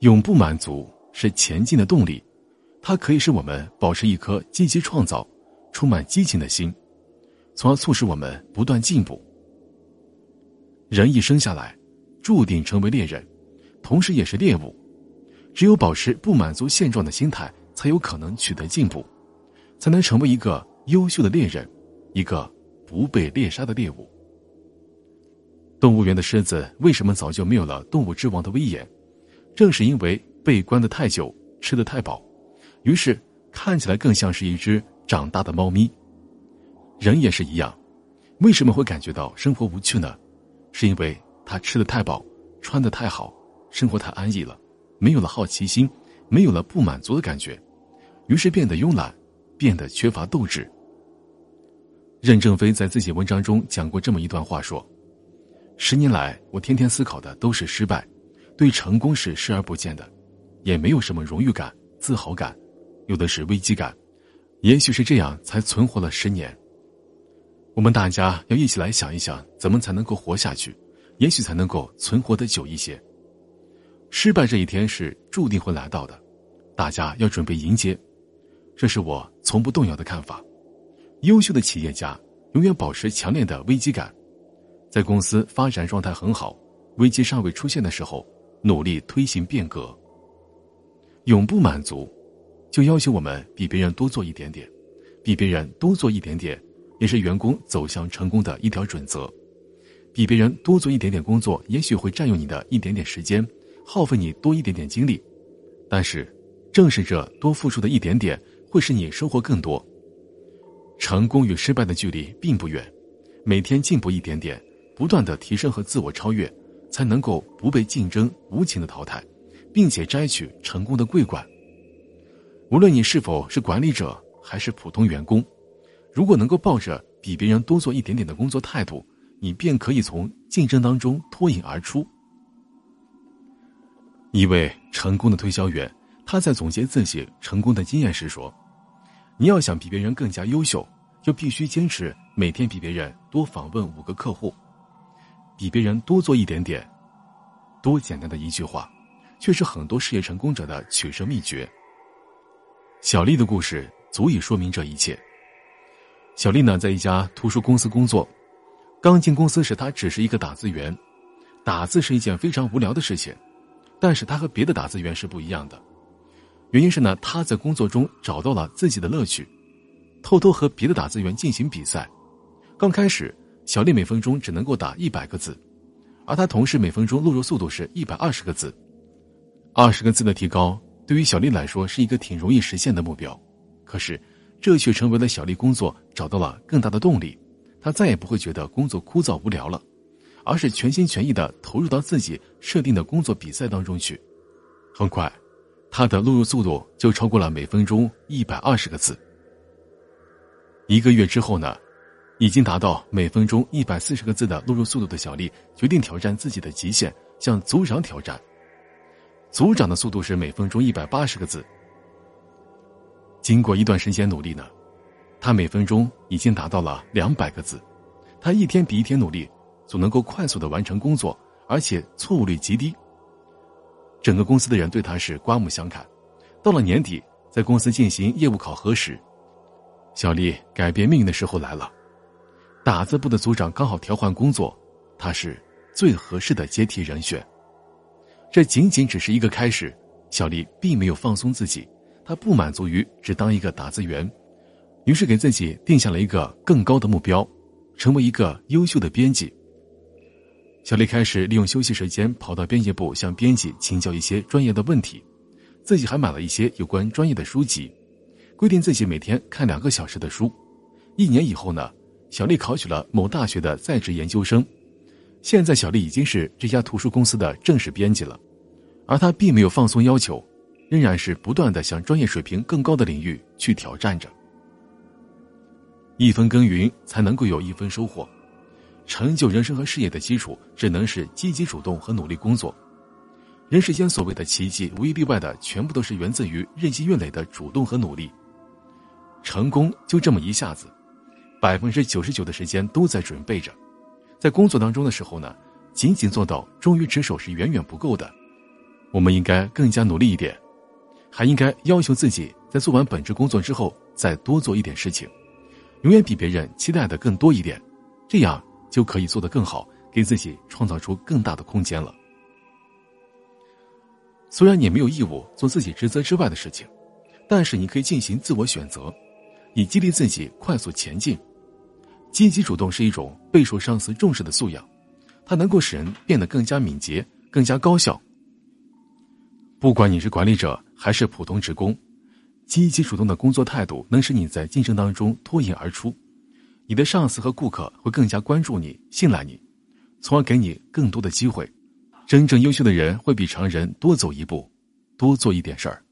永不满足是前进的动力，它可以使我们保持一颗积极创造、充满激情的心，从而促使我们不断进步。人一生下来，注定成为猎人，同时也是猎物。只有保持不满足现状的心态，才有可能取得进步，才能成为一个优秀的猎人，一个不被猎杀的猎物。动物园的狮子为什么早就没有了动物之王的威严？正是因为被关的太久，吃的太饱，于是看起来更像是一只长大的猫咪。人也是一样，为什么会感觉到生活无趣呢？是因为他吃的太饱，穿的太好，生活太安逸了，没有了好奇心，没有了不满足的感觉，于是变得慵懒，变得缺乏斗志。任正非在自己文章中讲过这么一段话说：“十年来，我天天思考的都是失败。”对成功是视而不见的，也没有什么荣誉感、自豪感，有的是危机感。也许是这样，才存活了十年。我们大家要一起来想一想，怎么才能够活下去？也许才能够存活的久一些。失败这一天是注定会来到的，大家要准备迎接。这是我从不动摇的看法。优秀的企业家永远保持强烈的危机感，在公司发展状态很好，危机尚未出现的时候。努力推行变革，永不满足，就要求我们比别人多做一点点，比别人多做一点点，也是员工走向成功的一条准则。比别人多做一点点工作，也许会占用你的一点点时间，耗费你多一点点精力，但是，正是这多付出的一点点，会使你收获更多。成功与失败的距离并不远，每天进步一点点，不断的提升和自我超越。才能够不被竞争无情的淘汰，并且摘取成功的桂冠。无论你是否是管理者还是普通员工，如果能够抱着比别人多做一点点的工作态度，你便可以从竞争当中脱颖而出。一位成功的推销员，他在总结自己成功的经验时说：“你要想比别人更加优秀，就必须坚持每天比别人多访问五个客户。”比别人多做一点点，多简单的一句话，却是很多事业成功者的取胜秘诀。小丽的故事足以说明这一切。小丽呢，在一家图书公司工作，刚进公司时，她只是一个打字员，打字是一件非常无聊的事情，但是她和别的打字员是不一样的，原因是呢，她在工作中找到了自己的乐趣，偷偷和别的打字员进行比赛，刚开始。小丽每分钟只能够打一百个字，而她同事每分钟录入速度是一百二十个字。二十个字的提高对于小丽来说是一个挺容易实现的目标，可是这却成为了小丽工作找到了更大的动力。她再也不会觉得工作枯燥无聊了，而是全心全意的投入到自己设定的工作比赛当中去。很快，她的录入速度就超过了每分钟一百二十个字。一个月之后呢？已经达到每分钟一百四十个字的录入速度的小丽，决定挑战自己的极限，向组长挑战。组长的速度是每分钟一百八十个字。经过一段时间努力呢，他每分钟已经达到了两百个字。他一天比一天努力，总能够快速的完成工作，而且错误率极低。整个公司的人对他是刮目相看。到了年底，在公司进行业务考核时，小丽改变命运的时候来了。打字部的组长刚好调换工作，他是最合适的接替人选。这仅仅只是一个开始，小丽并没有放松自己，她不满足于只当一个打字员，于是给自己定下了一个更高的目标，成为一个优秀的编辑。小丽开始利用休息时间跑到编辑部向编辑请教一些专业的问题，自己还买了一些有关专业的书籍，规定自己每天看两个小时的书。一年以后呢？小丽考取了某大学的在职研究生，现在小丽已经是这家图书公司的正式编辑了，而她并没有放松要求，仍然是不断的向专业水平更高的领域去挑战着。一分耕耘才能够有一分收获，成就人生和事业的基础只能是积极主动和努力工作。人世间所谓的奇迹，无一例外的全部都是源自于日积月累的主动和努力。成功就这么一下子。百分之九十九的时间都在准备着，在工作当中的时候呢，仅仅做到忠于职守是远远不够的，我们应该更加努力一点，还应该要求自己在做完本职工作之后再多做一点事情，永远比别人期待的更多一点，这样就可以做得更好，给自己创造出更大的空间了。虽然你没有义务做自己职责之外的事情，但是你可以进行自我选择，以激励自己快速前进。积极主动是一种备受上司重视的素养，它能够使人变得更加敏捷、更加高效。不管你是管理者还是普通职工，积极主动的工作态度能使你在竞争当中脱颖而出，你的上司和顾客会更加关注你、信赖你，从而给你更多的机会。真正优秀的人会比常人多走一步，多做一点事儿。